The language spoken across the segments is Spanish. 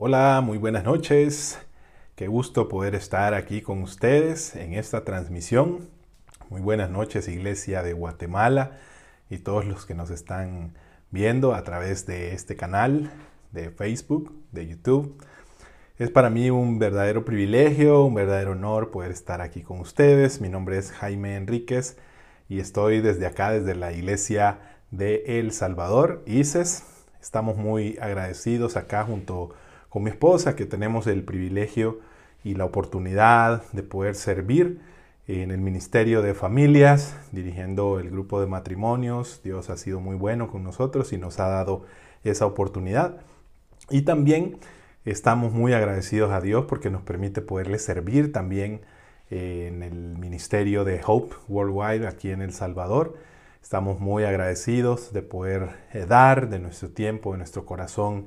Hola, muy buenas noches. Qué gusto poder estar aquí con ustedes en esta transmisión. Muy buenas noches, Iglesia de Guatemala y todos los que nos están viendo a través de este canal de Facebook, de YouTube. Es para mí un verdadero privilegio, un verdadero honor poder estar aquí con ustedes. Mi nombre es Jaime Enríquez y estoy desde acá, desde la Iglesia de El Salvador, ICES. Estamos muy agradecidos acá junto con mi esposa que tenemos el privilegio y la oportunidad de poder servir en el Ministerio de Familias, dirigiendo el grupo de matrimonios. Dios ha sido muy bueno con nosotros y nos ha dado esa oportunidad. Y también Estamos muy agradecidos a Dios porque nos permite poderle servir también eh, en el ministerio de Hope Worldwide aquí en El Salvador. Estamos muy agradecidos de poder eh, dar de nuestro tiempo, de nuestro corazón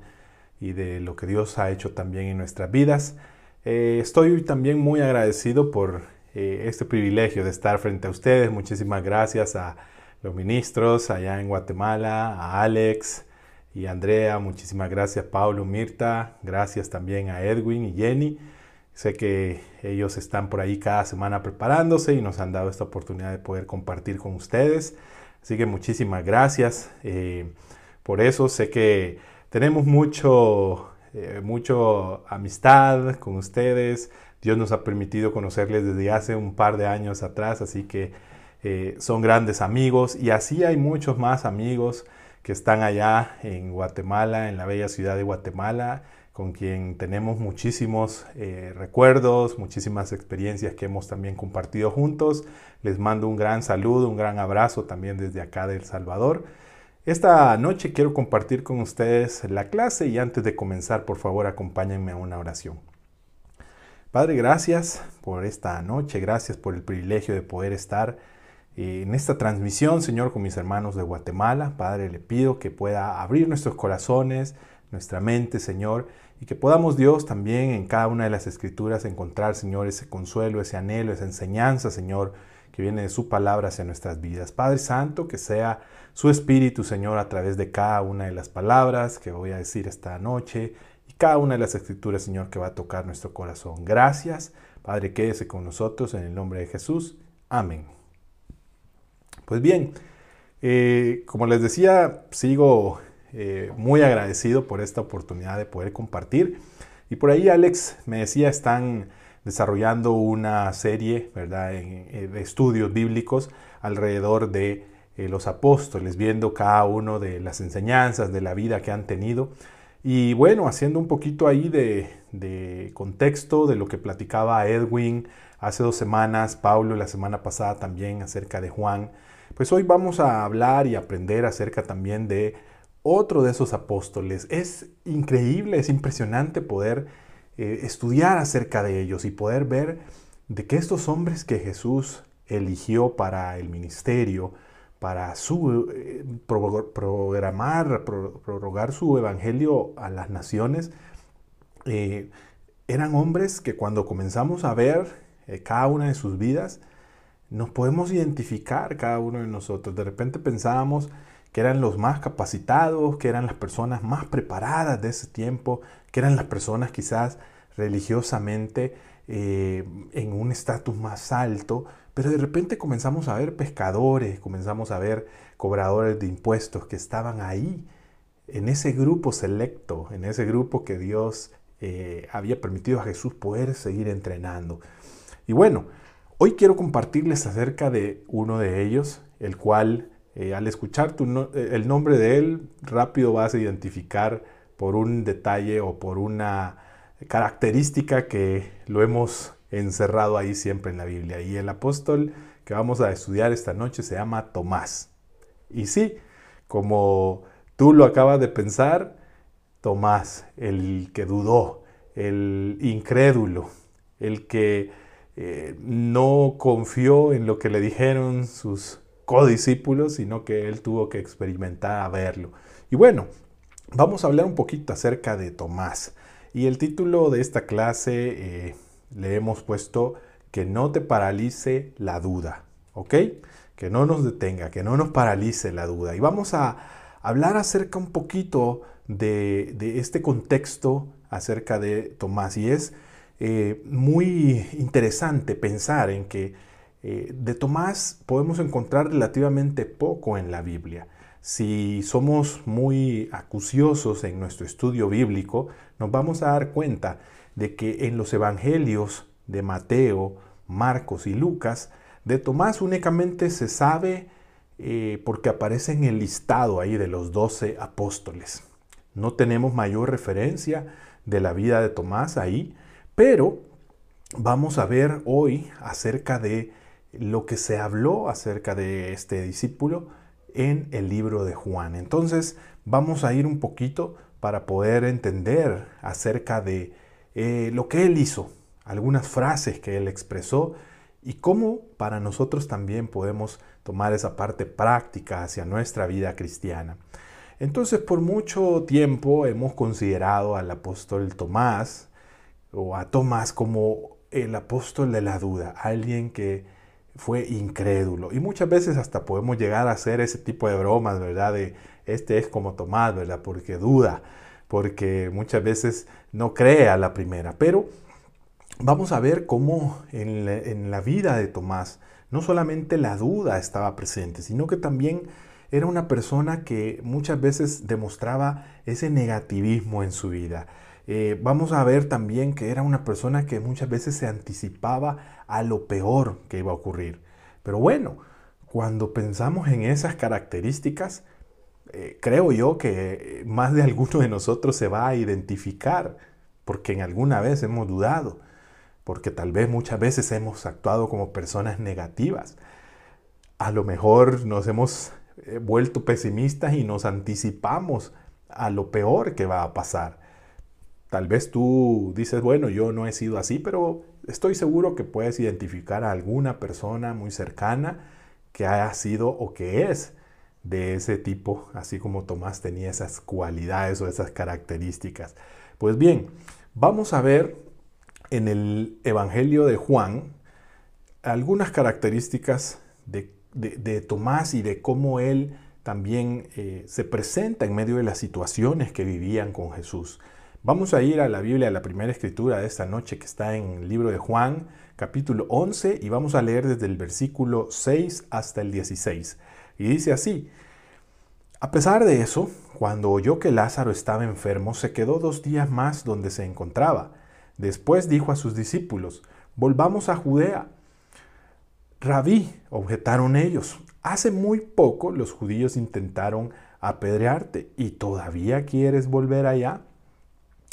y de lo que Dios ha hecho también en nuestras vidas. Eh, estoy también muy agradecido por este privilegio de estar frente a ustedes. Muchísimas gracias a los ministros allá en Guatemala, a Alex, y Andrea, muchísimas gracias Pablo, Mirta, gracias también a Edwin y Jenny. Sé que ellos están por ahí cada semana preparándose y nos han dado esta oportunidad de poder compartir con ustedes. Así que muchísimas gracias eh, por eso. Sé que tenemos mucho, eh, mucho amistad con ustedes. Dios nos ha permitido conocerles desde hace un par de años atrás, así que eh, son grandes amigos y así hay muchos más amigos que están allá en Guatemala, en la bella ciudad de Guatemala, con quien tenemos muchísimos eh, recuerdos, muchísimas experiencias que hemos también compartido juntos. Les mando un gran saludo, un gran abrazo también desde acá de El Salvador. Esta noche quiero compartir con ustedes la clase y antes de comenzar, por favor, acompáñenme a una oración. Padre, gracias por esta noche, gracias por el privilegio de poder estar en esta transmisión, Señor, con mis hermanos de Guatemala. Padre, le pido que pueda abrir nuestros corazones, nuestra mente, Señor, y que podamos, Dios, también en cada una de las escrituras encontrar, Señor, ese consuelo, ese anhelo, esa enseñanza, Señor, que viene de su palabra hacia nuestras vidas. Padre Santo, que sea su Espíritu, Señor, a través de cada una de las palabras que voy a decir esta noche y cada una de las escrituras, Señor, que va a tocar nuestro corazón. Gracias, Padre, quédese con nosotros en el nombre de Jesús. Amén. Pues bien, eh, como les decía, sigo eh, muy agradecido por esta oportunidad de poder compartir. Y por ahí Alex me decía, están desarrollando una serie ¿verdad? Eh, de estudios bíblicos alrededor de los apóstoles, viendo cada uno de las enseñanzas de la vida que han tenido. Y bueno, haciendo un poquito ahí de, de contexto de lo que platicaba Edwin hace dos semanas, Pablo la semana pasada también acerca de Juan pues hoy vamos a hablar y aprender acerca también de otro de esos apóstoles. Es increíble, es impresionante poder eh, estudiar acerca de ellos y poder ver de que estos hombres que Jesús eligió para el ministerio, para su eh, programar, prorrogar su evangelio a las naciones, eh, eran hombres que cuando comenzamos a ver cada una de sus vidas, nos podemos identificar cada uno de nosotros. De repente pensábamos que eran los más capacitados, que eran las personas más preparadas de ese tiempo, que eran las personas quizás religiosamente eh, en un estatus más alto, pero de repente comenzamos a ver pescadores, comenzamos a ver cobradores de impuestos que estaban ahí, en ese grupo selecto, en ese grupo que Dios eh, había permitido a Jesús poder seguir entrenando. Y bueno, Hoy quiero compartirles acerca de uno de ellos, el cual eh, al escuchar eh, el nombre de él rápido vas a identificar por un detalle o por una característica que lo hemos encerrado ahí siempre en la Biblia. Y el apóstol que vamos a estudiar esta noche se llama Tomás. Y sí, como tú lo acabas de pensar, Tomás, el que dudó, el incrédulo, el que eh, no confió en lo que le dijeron sus codiscípulos, sino que él tuvo que experimentar a verlo. Y bueno, vamos a hablar un poquito acerca de Tomás. Y el título de esta clase eh, le hemos puesto que no te paralice la duda, ¿ok? Que no nos detenga, que no nos paralice la duda. Y vamos a hablar acerca un poquito de, de este contexto acerca de Tomás y es eh, muy interesante pensar en que eh, de Tomás podemos encontrar relativamente poco en la Biblia. Si somos muy acuciosos en nuestro estudio bíblico, nos vamos a dar cuenta de que en los evangelios de Mateo, Marcos y Lucas, de Tomás únicamente se sabe eh, porque aparece en el listado ahí de los doce apóstoles. No tenemos mayor referencia de la vida de Tomás ahí, pero vamos a ver hoy acerca de lo que se habló acerca de este discípulo en el libro de Juan. Entonces vamos a ir un poquito para poder entender acerca de eh, lo que él hizo, algunas frases que él expresó y cómo para nosotros también podemos tomar esa parte práctica hacia nuestra vida cristiana. Entonces por mucho tiempo hemos considerado al apóstol Tomás o a Tomás como el apóstol de la duda, alguien que fue incrédulo. Y muchas veces hasta podemos llegar a hacer ese tipo de bromas, ¿verdad? De este es como Tomás, ¿verdad? Porque duda, porque muchas veces no cree a la primera. Pero vamos a ver cómo en la, vida de Tomás no solamente la duda estaba presente, sino que también era una persona que muchas veces demostraba ese negativismo en su vida. Eh, vamos a ver también que era una persona que muchas veces se anticipaba a lo peor que iba a ocurrir. Pero bueno, cuando pensamos en esas características, eh, creo yo que más de alguno de nosotros se va a identificar, porque en alguna vez hemos dudado porque tal vez muchas veces hemos actuado como personas negativas. A lo mejor nos hemos eh, vuelto pesimistas y nos anticipamos a lo peor que va a pasar. Tal vez tú dices, bueno, yo no he sido así, pero estoy seguro que puedes identificar a alguna persona muy cercana que haya sido o que es de ese tipo, así como Tomás tenía esas cualidades o esas características. Pues bien, vamos a ver en el Evangelio de Juan algunas características de, Tomás y de cómo él también eh, se presenta en medio de las situaciones que vivían con Jesús. Vamos a ir a la Biblia, a la primera escritura de esta noche que está en el libro de Juan, capítulo 11, y vamos a leer desde el versículo 6 hasta el 16. Y dice así, a pesar de eso, cuando oyó que Lázaro estaba enfermo, se quedó dos días más donde se encontraba. Después dijo a sus discípulos, volvamos a Judea. Rabí, objetaron ellos, hace muy poco los judíos intentaron apedrearte y todavía quieres volver allá.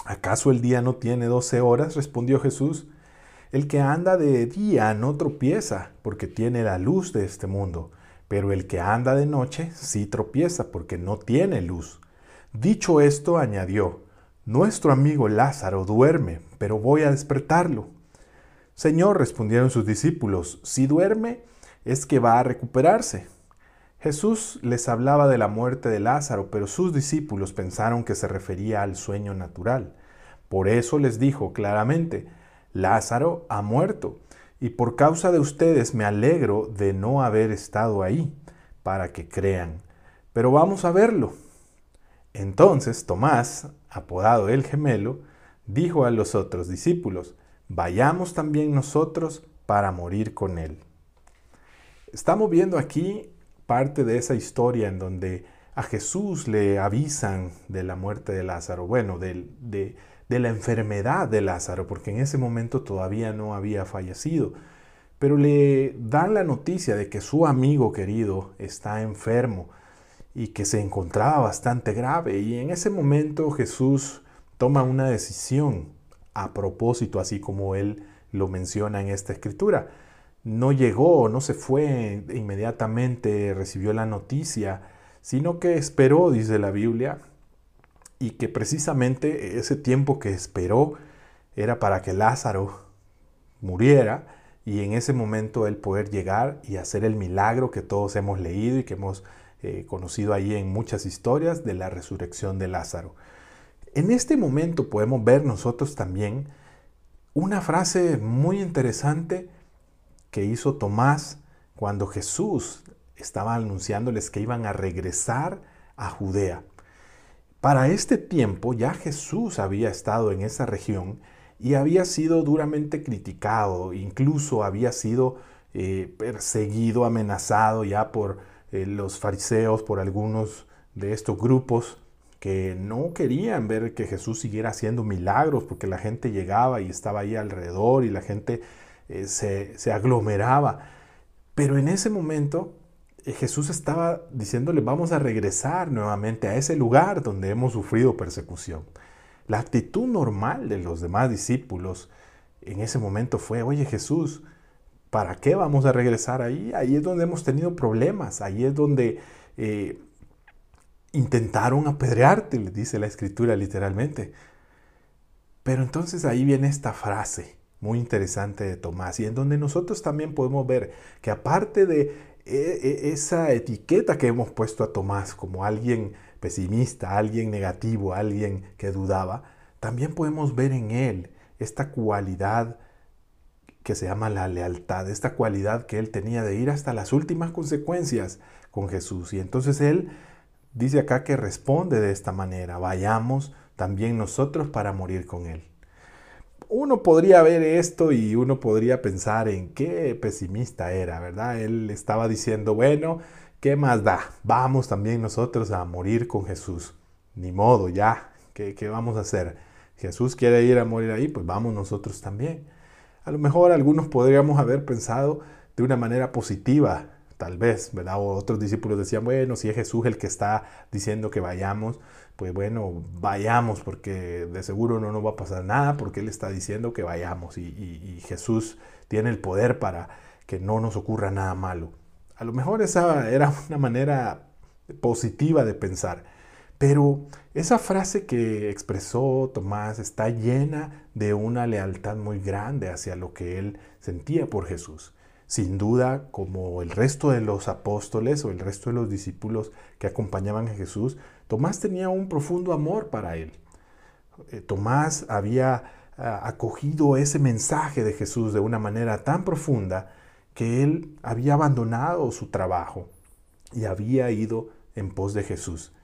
¿Acaso el día no tiene doce horas? respondió Jesús. El que anda de día no tropieza porque tiene la luz de este mundo, pero el que anda de noche sí tropieza porque no tiene luz. Dicho esto, añadió, nuestro amigo Lázaro duerme, pero voy a despertarlo. Señor, respondieron sus discípulos, si duerme es que va a recuperarse. Jesús les hablaba de la muerte de Lázaro, pero sus discípulos pensaron que se refería al sueño natural. Por eso les dijo claramente, Lázaro ha muerto, y por causa de ustedes me alegro de no haber estado ahí, para que crean. Pero vamos a verlo. Entonces Tomás, apodado el gemelo, dijo a los otros discípulos, vayamos también nosotros para morir con él. Estamos viendo aquí parte de esa historia en donde a Jesús le avisan de la muerte de Lázaro, bueno, de, la enfermedad de Lázaro, porque en ese momento todavía no había fallecido, pero le dan la noticia de que su amigo querido está enfermo y que se encontraba bastante grave. Y en ese momento Jesús toma una decisión a propósito, así como él lo menciona en esta escritura. No llegó, no se fue inmediatamente, recibió la noticia, sino que esperó, dice la Biblia, y que precisamente ese tiempo que esperó era para que Lázaro muriera y en ese momento él poder llegar y hacer el milagro que todos hemos leído y que hemos eh, conocido ahí en muchas historias de la resurrección de Lázaro. En este momento podemos ver nosotros también una frase muy interesante que hizo Tomás cuando Jesús estaba anunciándoles que iban a regresar a Judea. Para este tiempo ya Jesús había estado en esa región y había sido duramente criticado, incluso había sido eh, perseguido, amenazado ya por eh, los fariseos, por algunos de estos grupos que no querían ver que Jesús siguiera haciendo milagros, porque la gente llegaba y estaba ahí alrededor y la gente eh, se, aglomeraba. Pero en ese momento eh, Jesús estaba diciéndole, vamos a regresar nuevamente a ese lugar donde hemos sufrido persecución. La actitud normal de los demás discípulos en ese momento fue, oye Jesús, ¿para qué vamos a regresar ahí? Ahí es donde hemos tenido problemas, ahí es donde eh, intentaron apedrearte, le dice la escritura literalmente. Pero entonces ahí viene esta frase muy interesante de Tomás y en donde nosotros también podemos ver que aparte de e, e, esa etiqueta que hemos puesto a Tomás como alguien pesimista, alguien negativo, alguien que dudaba, también podemos ver en él esta cualidad que se llama la lealtad, esta cualidad que él tenía de ir hasta las últimas consecuencias con Jesús. Y entonces él dice acá que responde de esta manera, vayamos también nosotros para morir con Él. Uno podría ver esto y uno podría pensar en qué pesimista era, ¿verdad? Él estaba diciendo, bueno, ¿qué más da? Vamos también nosotros a morir con Jesús. Ni modo, ya, ¿qué, qué vamos a hacer? Jesús quiere ir a morir ahí, pues vamos nosotros también. A lo mejor algunos podríamos haber pensado de una manera positiva tal vez, ¿verdad? O otros discípulos decían, bueno, si es Jesús el que está diciendo que vayamos, pues bueno, vayamos porque de seguro no nos va a pasar nada porque Él está diciendo que vayamos y, Jesús tiene el poder para que no nos ocurra nada malo. A lo mejor esa era una manera positiva de pensar, pero esa frase que expresó Tomás está llena de una lealtad muy grande hacia lo que él sentía por Jesús. Sin duda, como el resto de los apóstoles o el resto de los discípulos que acompañaban a Jesús, Tomás tenía un profundo amor para él. Eh, Tomás había ah, acogido ese mensaje de Jesús de una manera tan profunda que él había abandonado su trabajo y había ido en pos de Jesús.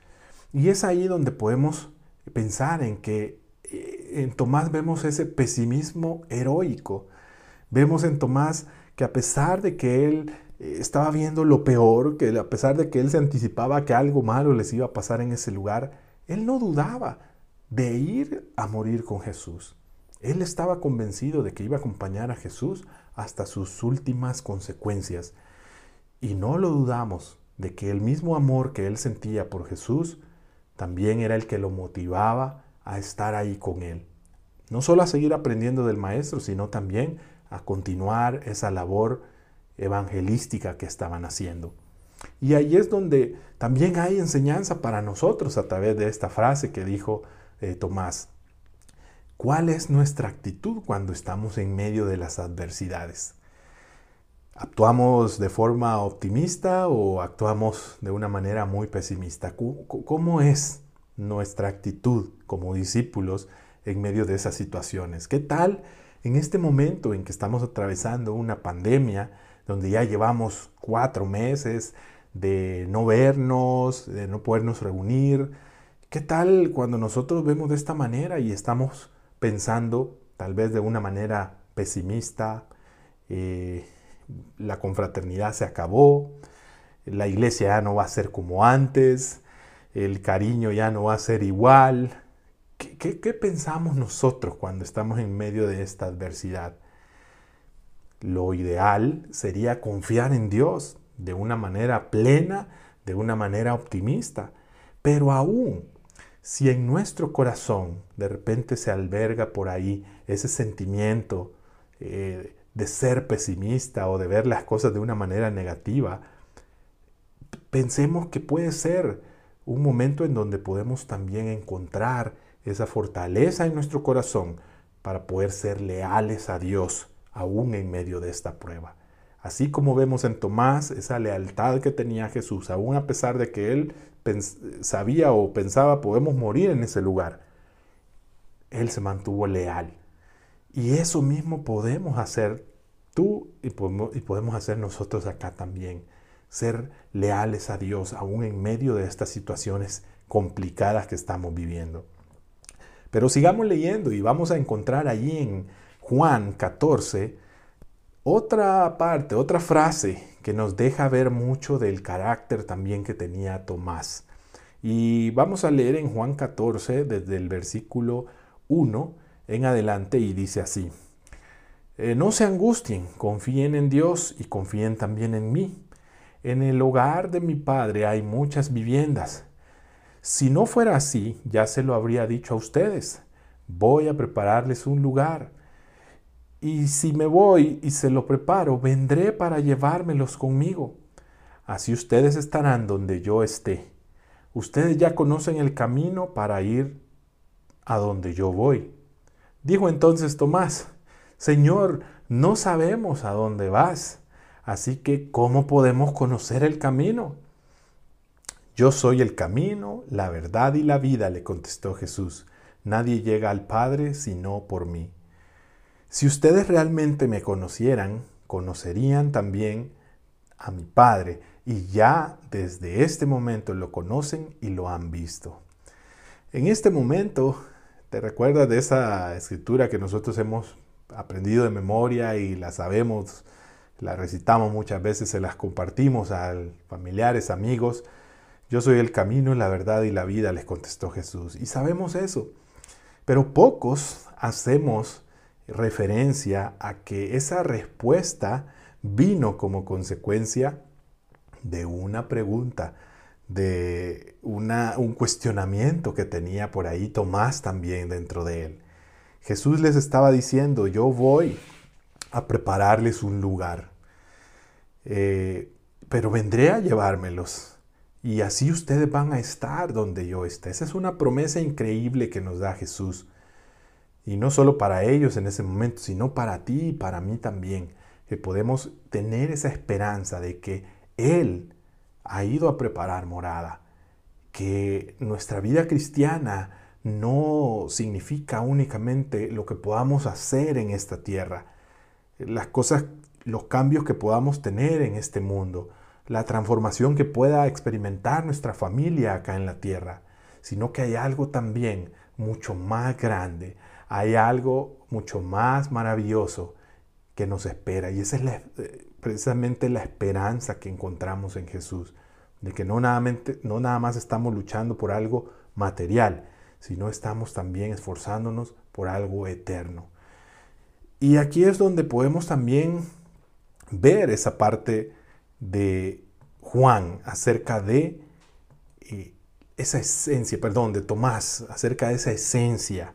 Y es ahí donde podemos pensar en que eh, en Tomás vemos ese pesimismo heroico. Vemos en Tomás que a pesar de que él eh, estaba viendo lo peor, que a pesar de que él se anticipaba que algo malo les iba a pasar en ese lugar, él no dudaba de ir a morir con Jesús. Él estaba convencido de que iba a acompañar a Jesús hasta sus últimas consecuencias. Y no lo dudamos de que el mismo amor que él sentía por Jesús también era el que lo motivaba a estar ahí con él. No solo a seguir aprendiendo del Maestro, sino también a continuar esa labor evangelística que estaban haciendo. Y ahí es donde también hay enseñanza para nosotros a través de esta frase que dijo eh, Tomás. ¿Cuál es nuestra actitud cuando estamos en medio de las adversidades? ¿Actuamos de forma optimista o actuamos de una manera muy pesimista? ¿Cómo es nuestra actitud como discípulos en medio de esas situaciones? ¿Qué tal en este momento en que estamos atravesando una pandemia, donde ya llevamos cuatro meses de no vernos, de no podernos reunir, ¿qué tal cuando nosotros vemos de esta manera y estamos pensando tal vez de una manera pesimista, eh, la confraternidad se acabó, la iglesia ya no va a ser como antes, el cariño ya no va a ser igual, ¿Qué, pensamos nosotros cuando estamos en medio de esta adversidad? Lo ideal sería confiar en Dios de una manera plena, de una manera optimista. Pero aún si en nuestro corazón de repente se alberga por ahí ese sentimiento eh, de ser pesimista o de ver las cosas de una manera negativa, pensemos que puede ser un momento en donde podemos también encontrar esa fortaleza en nuestro corazón para poder ser leales a Dios aún en medio de esta prueba. Así como vemos en Tomás esa lealtad que tenía Jesús, aún a pesar de que él sabía o pensaba podemos morir en ese lugar, él se mantuvo leal. Y eso mismo podemos hacer tú y podemos, hacer nosotros acá también. Ser leales a Dios aún en medio de estas situaciones complicadas que estamos viviendo. Pero sigamos leyendo y vamos a encontrar allí en Juan 14 otra parte, otra frase que nos deja ver mucho del carácter también que tenía Tomás. Y vamos a leer en Juan 14 desde el versículo 1 en adelante y dice así. Eh, no se angustien, confíen en Dios y confíen también en mí. En el hogar de mi Padre hay muchas viviendas. Si no fuera así, ya se lo habría dicho a ustedes. Voy a prepararles un lugar. Y si me voy y se lo preparo, vendré para llevármelos conmigo. Así ustedes estarán donde yo esté. Ustedes ya conocen el camino para ir a donde yo voy. Dijo entonces Tomás, Señor, no sabemos a dónde vas, así que ¿cómo podemos conocer el camino? Yo soy el camino, la verdad y la vida, le contestó Jesús. Nadie llega al Padre sino por mí. Si ustedes realmente me conocieran, conocerían también a mi Padre, y ya desde este momento lo conocen y lo han visto. En este momento, ¿te recuerdas de esa escritura que nosotros hemos aprendido de memoria y la sabemos, la recitamos muchas veces, se las compartimos a familiares, amigos? Yo soy el camino, la verdad y la vida, les contestó Jesús. Y sabemos eso. Pero pocos hacemos referencia a que esa respuesta vino como consecuencia de una pregunta, de una, un cuestionamiento que tenía por ahí Tomás también dentro de él. Jesús les estaba diciendo, yo voy a prepararles un lugar, eh, pero vendré a llevármelos. Y así ustedes van a estar donde yo esté. Esa es una promesa increíble que nos da Jesús. Y no solo para ellos en ese momento, sino para ti y para mí también, que podemos tener esa esperanza de que Él ha ido a preparar morada, que nuestra vida cristiana no significa únicamente lo que podamos hacer en esta tierra, las cosas, los cambios que podamos tener en este mundo, la transformación que pueda experimentar nuestra familia acá en la tierra, sino que hay algo también mucho más grande, hay algo mucho más maravilloso que nos espera. Y esa es eh, precisamente la esperanza que encontramos en Jesús, de que no no nada más estamos luchando por algo material, sino estamos también esforzándonos por algo eterno. Y aquí es donde podemos también ver esa parte de Juan acerca de eh, esa esencia, perdón, de Tomás, acerca de esa esencia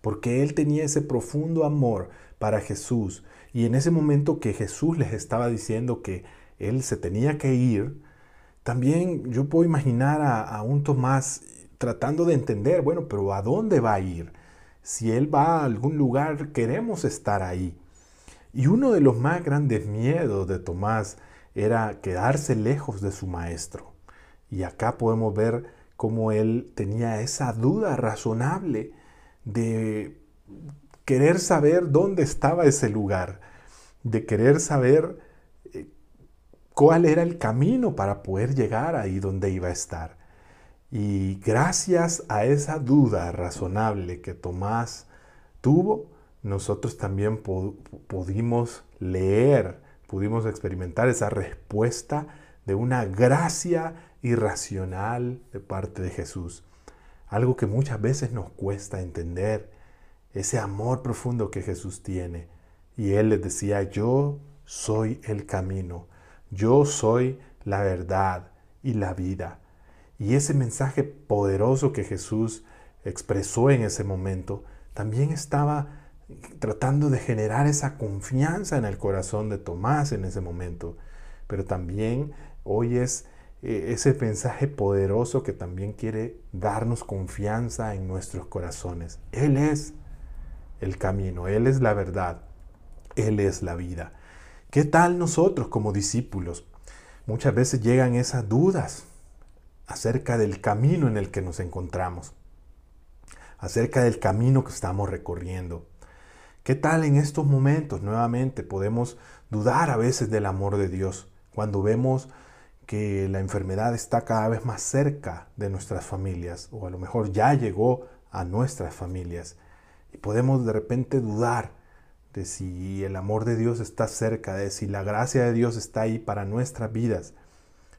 porque él tenía ese profundo amor para Jesús. Y en ese momento que Jesús les estaba diciendo que él se tenía que ir, también yo puedo imaginar a, un Tomás tratando de entender, bueno, pero ¿a dónde va a ir? Si él va a algún lugar, queremos estar ahí. Y uno de los más grandes miedos de Tomás era quedarse lejos de su maestro. Y acá podemos ver cómo él tenía esa duda razonable de querer saber dónde estaba ese lugar, de querer saber eh, cuál era el camino para poder llegar ahí donde iba a estar. Y gracias a esa duda razonable que Tomás tuvo, nosotros también pudimos leer, pudimos experimentar esa respuesta de una gracia irracional de parte de Jesús algo que muchas veces nos cuesta entender, ese amor profundo que Jesús tiene. Y Él les decía, yo soy el camino, yo soy la verdad y la vida. Y ese mensaje poderoso que Jesús expresó en ese momento, también estaba tratando de generar esa confianza en el corazón de Tomás en ese momento. Pero también hoy es e, ese mensaje poderoso que también quiere darnos confianza en nuestros corazones. Él es el camino, Él es la verdad, Él es la vida. ¿Qué tal nosotros como discípulos? Muchas veces llegan esas dudas acerca del camino en el que nos encontramos, acerca del camino que estamos recorriendo. ¿Qué tal en estos momentos nuevamente podemos dudar a veces del amor de Dios cuando vemos que la enfermedad está cada vez más cerca de nuestras familias o a lo mejor ya llegó a nuestras familias y podemos de repente dudar de si el amor de Dios está cerca, de si la gracia de Dios está ahí para nuestras vidas.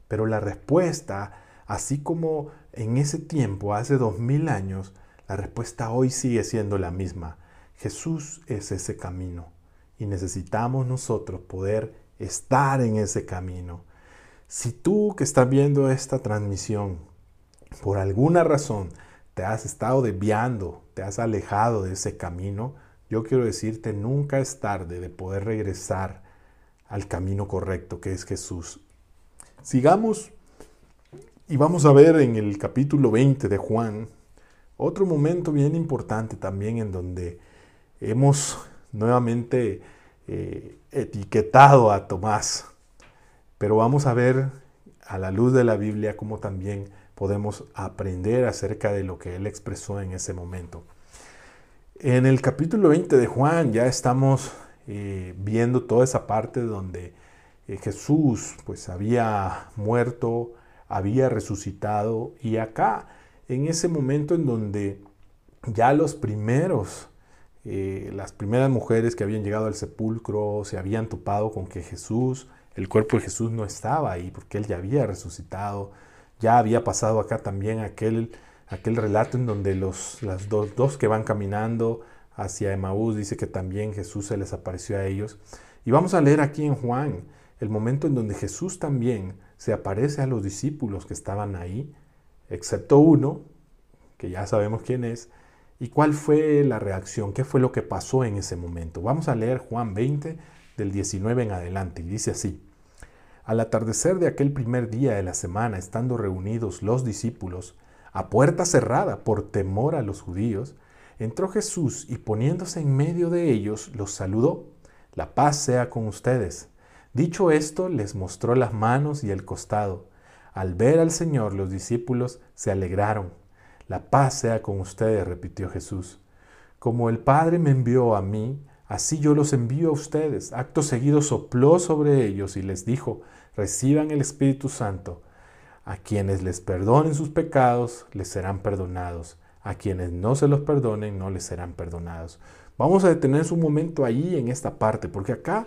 Pero la respuesta, así como en ese tiempo, hace dos mil años, la respuesta hoy sigue siendo la misma. Jesús es ese camino y necesitamos nosotros poder estar en ese camino. Si tú que estás viendo esta transmisión, por alguna razón te has estado desviando, te has alejado de ese camino, yo quiero decirte, nunca es tarde de poder regresar al camino correcto que es Jesús. Sigamos y vamos a ver en el capítulo 20 de Juan otro momento bien importante también en donde hemos nuevamente eh, etiquetado a Tomás pero vamos a ver a la luz de la Biblia cómo también podemos aprender acerca de lo que él expresó en ese momento. En el capítulo 20 de Juan ya estamos eh, viendo toda esa parte donde eh, Jesús pues había muerto, había resucitado y acá en ese momento en donde ya los primeros, eh, las primeras mujeres que habían llegado al sepulcro se habían topado con que Jesús el cuerpo de Jesús no estaba ahí porque Él ya había resucitado. Ya había pasado acá también aquel, aquel relato en donde los las dos, dos que van caminando hacia Emaús dice que también Jesús se les apareció a ellos. Y vamos a leer aquí en Juan el momento en donde Jesús también se aparece a los discípulos que estaban ahí, excepto uno, que ya sabemos quién es, y cuál fue la reacción, qué fue lo que pasó en ese momento. Vamos a leer Juan 20 del 19 en adelante y dice así. Al atardecer de aquel primer día de la semana, estando reunidos los discípulos, a puerta cerrada por temor a los judíos, entró Jesús y poniéndose en medio de ellos, los saludó. La paz sea con ustedes. Dicho esto, les mostró las manos y el costado. Al ver al Señor, los discípulos se alegraron. La paz sea con ustedes, repitió Jesús. Como el Padre me envió a mí, así yo los envío a ustedes. Acto seguido sopló sobre ellos y les dijo, reciban el Espíritu Santo. A quienes les perdonen sus pecados, les serán perdonados. A quienes no se los perdonen, no les serán perdonados. Vamos a detenernos un momento ahí en esta parte, porque acá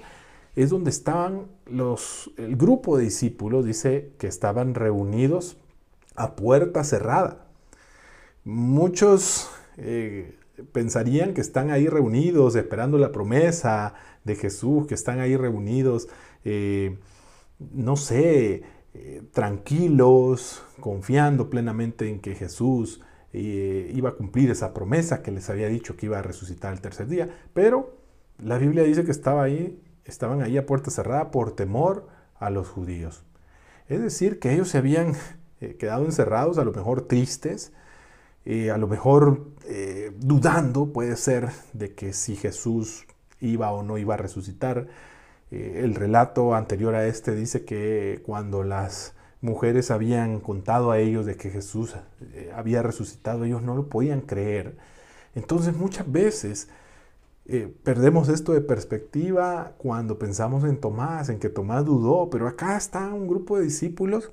es donde estaban los, el grupo de discípulos, dice que estaban reunidos a puerta cerrada. Muchos eh, pensarían que están ahí reunidos esperando la promesa de Jesús, que están ahí reunidos eh, no sé, eh, tranquilos, confiando plenamente en que Jesús iba a cumplir esa promesa que les había dicho que iba a resucitar el tercer día. Pero la Biblia dice que estaban ahí a puerta cerrada por temor a los judíos. Es decir, que ellos se habían quedado encerrados, a lo mejor tristes, a lo mejor dudando, puede ser, de que si Jesús iba o no iba a resucitar. Eh, el relato anterior a este dice que cuando las mujeres habían contado a ellos de que Jesús eh, había resucitado, ellos no lo podían creer. Entonces muchas veces eh, perdemos esto de perspectiva cuando pensamos en Tomás, en que Tomás dudó, pero acá está un grupo de discípulos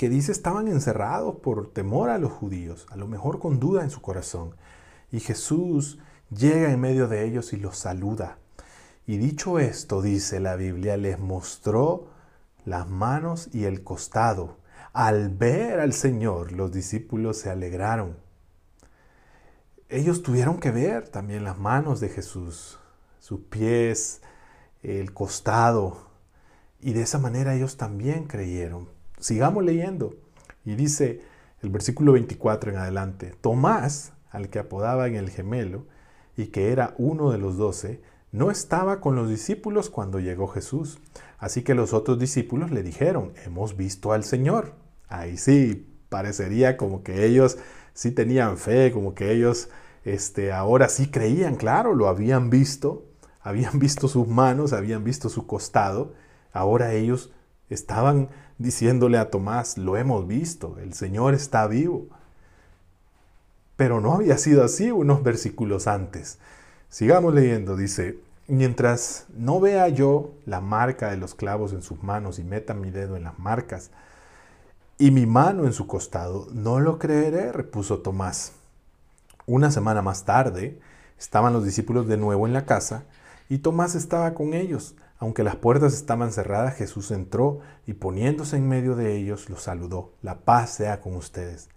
que dice estaban encerrados por temor a los judíos, a lo mejor con duda en su corazón. Y Jesús llega en medio de ellos y los saluda. Y dicho esto, dice la Biblia, les mostró las manos y el costado. Al ver al Señor, los discípulos se alegraron. Ellos tuvieron que ver también las manos de Jesús, sus pies, el costado, y de esa manera ellos también creyeron. Sigamos leyendo. Y dice el versículo 24 en adelante, Tomás, al que apodaban el gemelo, y que era uno de los doce, no estaba con los discípulos cuando llegó Jesús. Así que los otros discípulos le dijeron, hemos visto al Señor. Ahí sí, parecería como que ellos sí tenían fe, como que ellos este, ahora sí creían, claro, lo habían visto, habían visto sus manos, habían visto su costado. Ahora ellos estaban diciéndole a Tomás, lo hemos visto, el Señor está vivo. Pero no había sido así unos versículos antes. Sigamos leyendo, dice, mientras no vea yo la marca de los clavos en sus manos y meta mi dedo en las marcas y mi mano en su costado, no lo creeré, repuso Tomás. Una semana más tarde, estaban los discípulos de nuevo en la casa y Tomás estaba con ellos. Aunque las puertas estaban cerradas, Jesús entró y poniéndose en medio de ellos, los saludó. La paz sea con ustedes.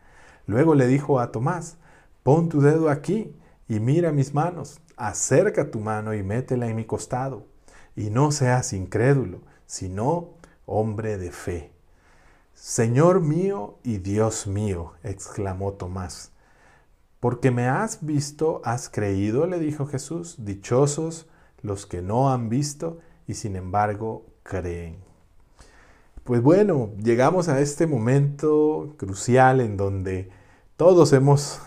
Luego le dijo a Tomás, pon tu dedo aquí y mira mis manos acerca tu mano y métela en mi costado, y no seas incrédulo, sino hombre de fe. Señor mío y Dios mío, exclamó Tomás. Porque me has visto, has creído, le dijo Jesús, dichosos los que no han visto y sin embargo creen. Pues bueno, llegamos a este momento crucial en donde todos hemos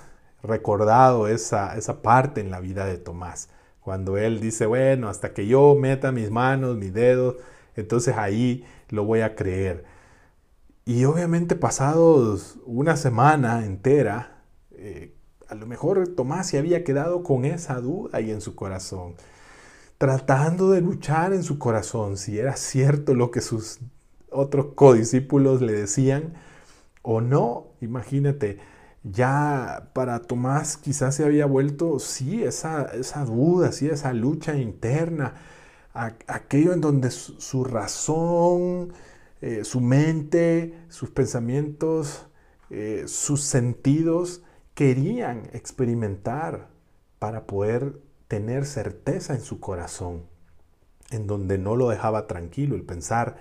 recordado esa, esa parte en la vida de Tomás, cuando él dice, bueno, hasta que yo meta mis manos, mis dedos, entonces ahí lo voy a creer. Y obviamente pasados una semana entera, eh, a lo mejor Tomás se había quedado con esa duda ahí en su corazón, tratando de luchar en su corazón si era cierto lo que sus otros codiscípulos le decían o no. Imagínate, ya para Tomás quizás se había vuelto, sí, esa, esa duda, sí, esa lucha interna, aquello en donde su, razón, eh, su mente, sus pensamientos, eh, sus sentidos querían experimentar para poder tener certeza en su corazón, en donde no lo dejaba tranquilo el pensar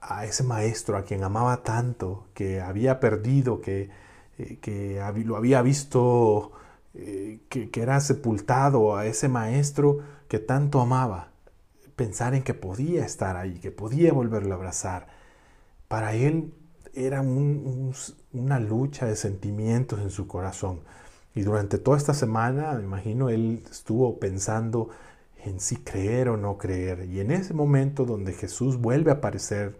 a ese maestro a quien amaba tanto, que había perdido, que eh, que lo había visto, eh, que, era sepultado a ese maestro que tanto amaba. Pensar en que podía estar ahí, que podía volverlo a abrazar. Para él era una lucha de sentimientos en su corazón. Y durante toda esta semana, me imagino, él estuvo pensando en si creer o no creer. Y en ese momento donde Jesús vuelve a aparecer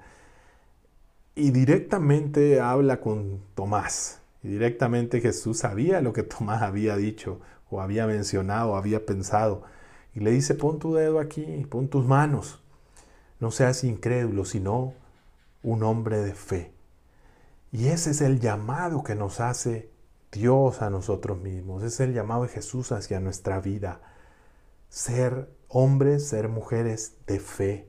y directamente habla con Tomás, y directamente Jesús sabía lo que Tomás había dicho o había mencionado, o había pensado. Y le dice, pon tu dedo aquí, pon tus manos. No seas incrédulo, sino un hombre de fe. Y ese es el llamado que nos hace Dios a nosotros mismos. Es el llamado de Jesús hacia nuestra vida. Ser hombres, ser mujeres de fe.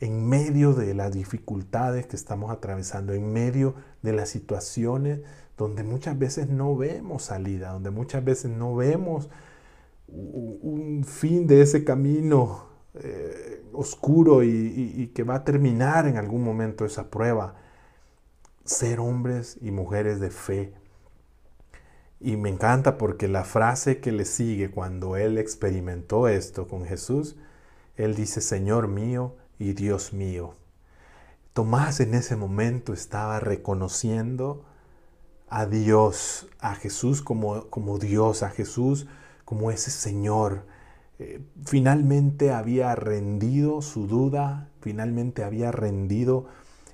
En medio de las dificultades que estamos atravesando, en medio de las situaciones donde muchas veces no vemos salida, donde muchas veces no vemos un fin de ese camino eh, oscuro y, que va a terminar en algún momento esa prueba. Ser hombres y mujeres de fe. Y me encanta porque la frase que le sigue cuando él experimentó esto con Jesús, él dice, Señor mío y Dios mío. Tomás en ese momento estaba reconociendo a Dios, a Jesús como, como Dios, a Jesús como ese Señor. Eh, finalmente había rendido su duda, finalmente había rendido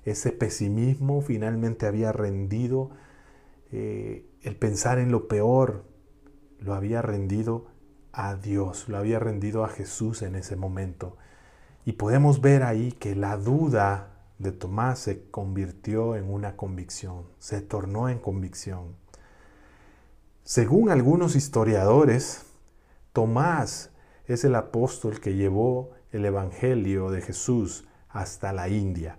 ese pesimismo, finalmente había rendido eh, el pensar en lo peor, lo había rendido a Dios, lo había rendido a Jesús en ese momento. Y podemos ver ahí que la duda de Tomás se convirtió en una convicción, se tornó en convicción. Según algunos historiadores, Tomás es el apóstol que llevó el Evangelio de Jesús hasta la India.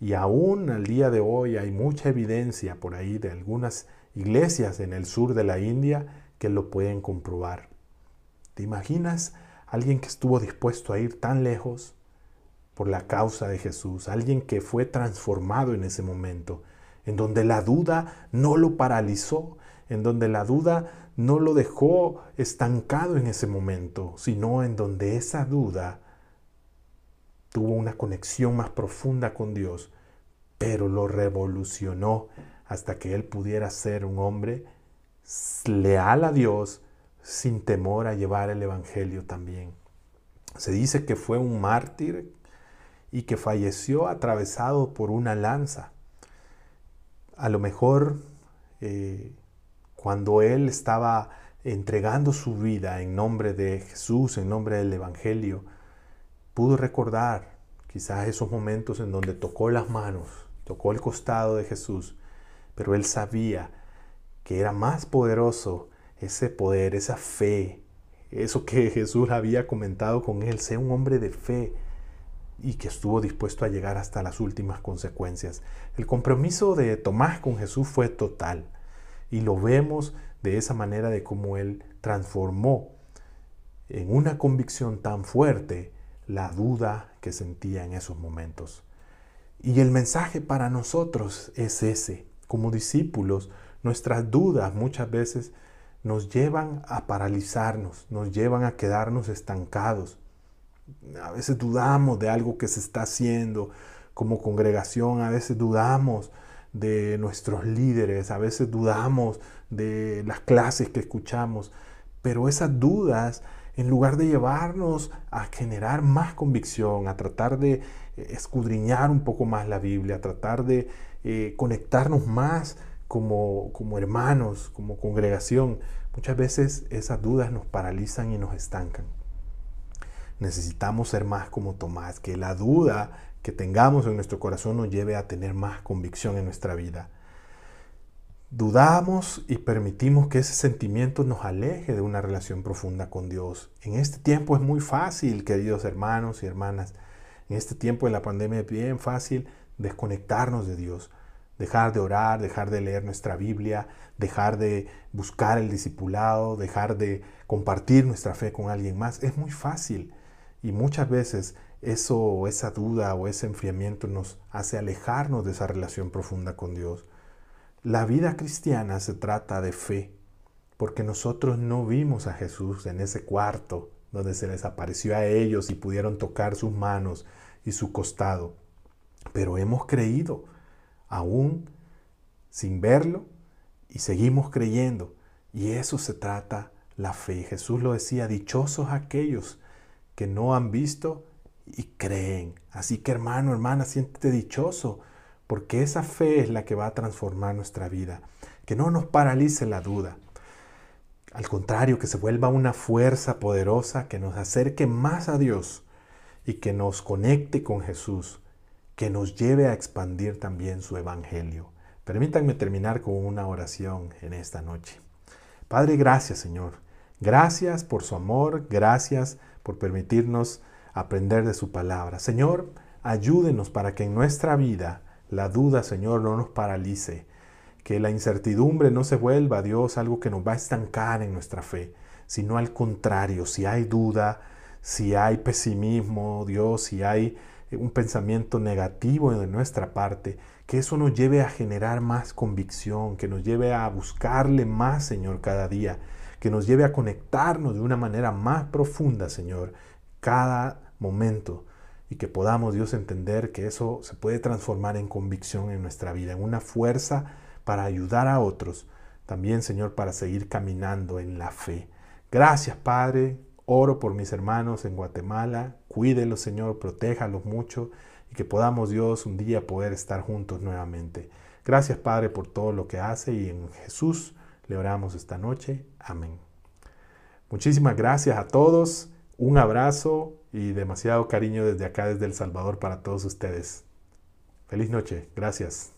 Y aún al día de hoy hay mucha evidencia por ahí de algunas iglesias en el sur de la India que lo pueden comprobar. ¿Te imaginas alguien que estuvo dispuesto a ir tan lejos por la causa de Jesús, alguien que fue transformado en ese momento, en donde la duda no lo paralizó, en donde la duda no lo dejó estancado en ese momento, sino en donde esa duda tuvo una conexión más profunda con Dios, pero lo revolucionó hasta que él pudiera ser un hombre leal a Dios sin temor a llevar el Evangelio también. Se dice que fue un mártir y que falleció atravesado por una lanza. A lo mejor eh, cuando él estaba entregando su vida en nombre de Jesús, en nombre del Evangelio, pudo recordar quizás esos momentos en donde tocó las manos, tocó el costado de Jesús, pero él sabía que era más poderoso ese poder, esa fe, eso que Jesús había comentado con él, sea un hombre de fe y que estuvo dispuesto a llegar hasta las últimas consecuencias. El compromiso de Tomás con Jesús fue total y lo vemos de esa manera de cómo él transformó en una convicción tan fuerte la duda que sentía en esos momentos. Y el mensaje para nosotros es ese. Como discípulos, nuestras dudas muchas veces nos llevan a paralizarnos, nos llevan a quedarnos estancados. A veces dudamos de algo que se está haciendo como congregación, a veces dudamos de nuestros líderes, a veces dudamos de las clases que escuchamos, pero esas dudas, en lugar de llevarnos a generar más convicción, a tratar de eh, escudriñar un poco más la Biblia, a tratar de eh, conectarnos más como, como hermanos, como congregación, muchas veces esas dudas nos paralizan y nos estancan. Necesitamos ser más como Tomás, que la duda que tengamos en nuestro corazón nos lleve a tener más convicción en nuestra vida. Dudamos y permitimos que ese sentimiento nos aleje de una relación profunda con Dios. En este tiempo es muy fácil, queridos hermanos y hermanas, en este tiempo de la pandemia es bien fácil desconectarnos de Dios, dejar de orar, dejar de leer nuestra Biblia, dejar de buscar el discipulado, dejar de compartir nuestra fe con alguien más. Es muy fácil y muchas veces eso, esa duda o ese enfriamiento nos hace alejarnos de esa relación profunda con Dios. La vida cristiana se trata de fe, porque nosotros no vimos a Jesús en ese cuarto donde se les apareció a ellos y pudieron tocar sus manos y su costado, pero hemos creído aún sin verlo y seguimos creyendo. Y eso se trata la fe. Jesús lo decía, dichosos aquellos que no han visto y creen. Así que hermano, hermana, siéntete dichoso, porque esa fe es la que va a transformar nuestra vida. Que no nos paralice la duda. Al contrario, que se vuelva una fuerza poderosa que nos acerque más a Dios y que nos conecte con Jesús, que nos lleve a expandir también su evangelio. Permítanme terminar con una oración en esta noche. Padre, gracias Señor. Gracias por su amor, gracias por permitirnos aprender de su palabra. Señor, ayúdenos para que en nuestra vida la duda, Señor, no nos paralice, que la incertidumbre no se vuelva, Dios, algo que nos va a estancar en nuestra fe, sino al contrario, si hay duda, si hay pesimismo, Dios, si hay un pensamiento negativo de nuestra parte, que eso nos lleve a generar más convicción, que nos lleve a buscarle más, Señor, cada día, que nos lleve a conectarnos de una manera más profunda, Señor, cada momento y que podamos, Dios, entender que eso se puede transformar en convicción en nuestra vida, en una fuerza para ayudar a otros, también, Señor, para seguir caminando en la fe. Gracias, Padre. Oro por mis hermanos en Guatemala. Cuídelos, Señor, protéjalos mucho y que podamos, Dios, un día poder estar juntos nuevamente. Gracias, Padre, por todo lo que hace y en Jesús le oramos esta noche. Amén. Muchísimas gracias a todos. Un abrazo y demasiado cariño desde acá, desde El Salvador, para todos ustedes. Feliz noche. Gracias.